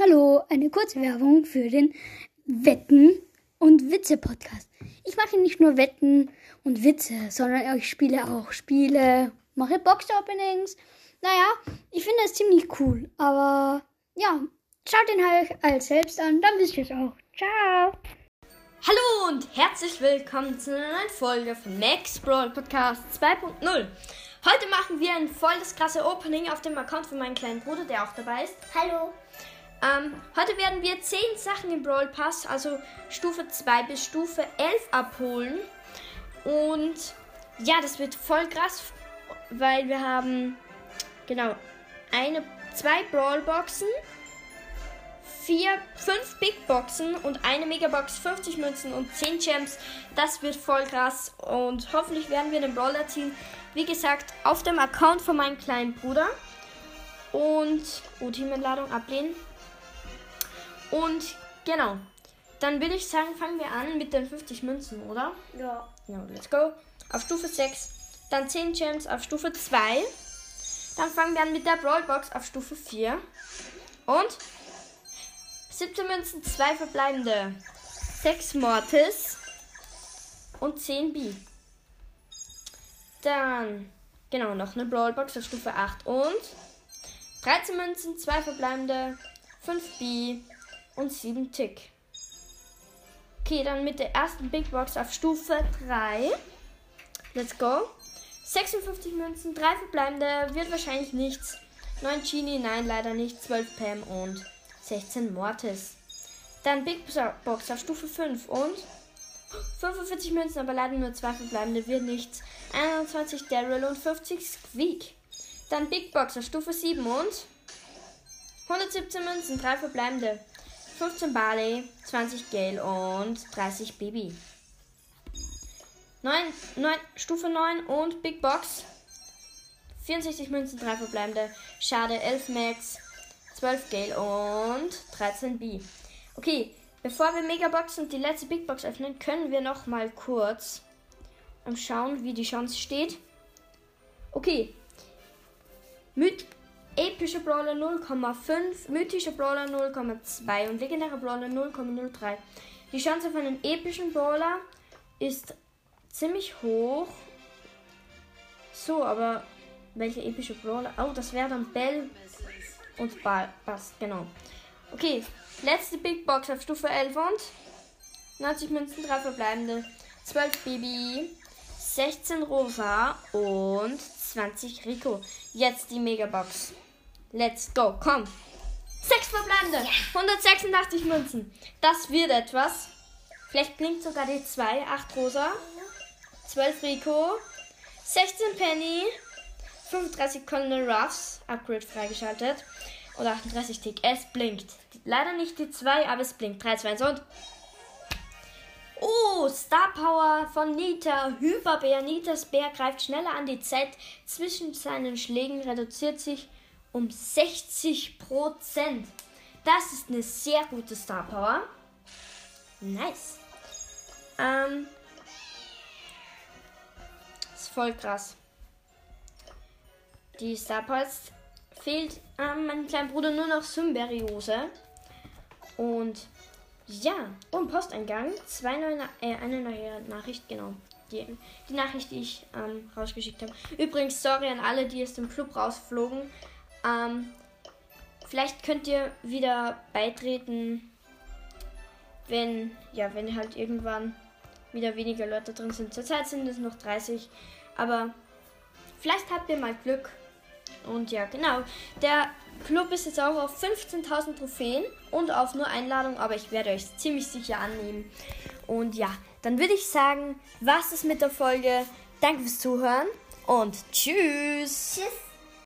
Hallo, eine kurze Werbung für den Wetten und Witze Podcast. Ich mache nicht nur Wetten und Witze, sondern ich spiele auch Spiele, mache Box Openings. Naja, ich finde es ziemlich cool, aber ja, schaut ihn halt als selbst an, dann wisst ihr es auch. Ciao! Hallo und herzlich willkommen zu einer neuen Folge von Max Brawl Podcast 2.0. Heute machen wir ein voll das krasse Opening auf dem Account von meinem kleinen Bruder, der auch dabei ist. Hallo. Ähm, heute werden wir 10 Sachen im Brawl Pass, also Stufe 2 bis Stufe 11 abholen. Und ja, das wird voll krass, weil wir haben genau eine, zwei Brawl Boxen, vier, fünf Big Boxen und eine Megabox, 50 Münzen und 10 Gems. Das wird voll krass und hoffentlich werden wir den Brawler ziehen. Wie gesagt, auf dem Account von meinem kleinen Bruder. Und, oh, Teamentladung ablehnen. Und genau. Dann würde ich sagen, fangen wir an mit den 50 Münzen, oder? Ja. Ja, let's go. Auf Stufe 6. Dann 10 Gems auf Stufe 2. Dann fangen wir an mit der Brawlbox auf Stufe 4. Und 17 Münzen, 2 verbleibende. 6 Mortis und 10 B. Dann, genau, noch eine Brawlbox auf Stufe 8 und 13 Münzen, 2 verbleibende, 5 B und 7 Tick. Okay, dann mit der ersten Big Box auf Stufe 3. Let's go. 56 Münzen, 3 verbleibende, wird wahrscheinlich nichts. 9 Genie, nein, leider nicht. 12 Pam und 16 Mortis. Dann Big Box auf Stufe 5 und 45 Münzen, aber leider nur 2 verbleibende, wird nichts. 21 Daryl und 50 Squeak. Dann Big Box auf Stufe 7 und 117 Münzen, 3 verbleibende. 15 Barley, 20 Gale und 30 Baby. 9, 9, Stufe 9 und Big Box. 64 Münzen, 3 verbleibende. Schade, 11 Max, 12 Gale und 13 B. Okay, bevor wir Megabox und die letzte Big Box öffnen, können wir noch mal kurz schauen, wie die Chance steht. Okay. Myth epischer Brawler 0,5, mythischer Brawler 0,2 und legendärer Brawler 0,03. Die Chance von einem epischen Brawler ist ziemlich hoch. So, aber welche epische Brawler? Oh, das wäre dann Bell und Ball. Passt, genau. Okay, letzte Big Box auf Stufe 11 und 90 Münzen, 3 verbleibende, 12 Baby, 16 Rosa und 20 Rico. Jetzt die Megabox. Let's go, komm. 6 verbleibende, 186 Münzen. Das wird etwas. Vielleicht blinkt sogar die 2, 8 Rosa, 12 Rico, 16 Penny, 35 Colonel Ruffs, Upgrade freigeschaltet. Und 38 Tick. Es blinkt. Leider nicht die 2, aber es blinkt. 3, 2, 1 und. Oh, Star Power von Nita. Hyperbär. Nitas Bär greift schneller an. Die Zeit zwischen seinen Schlägen reduziert sich um 60%. Das ist eine sehr gute Star Power. Nice. Ähm. Ist voll krass. Die Star Power fehlt ähm, meinem kleinen Bruder nur noch Symbiose. Und ja, und Posteingang. Zwei neue, äh, eine neue Nachricht, genau. Die, die Nachricht, die ich ähm, rausgeschickt habe. Übrigens, sorry an alle, die aus dem Club rausflogen. Ähm, vielleicht könnt ihr wieder beitreten, wenn, ja, wenn halt irgendwann wieder weniger Leute drin sind. Zurzeit sind es noch 30, aber vielleicht habt ihr mal Glück und ja, genau. Der Club ist jetzt auch auf 15.000 Trophäen und auf nur Einladung, aber ich werde euch ziemlich sicher annehmen. Und ja, dann würde ich sagen, was ist mit der Folge? Danke fürs Zuhören und tschüss. Tschüss.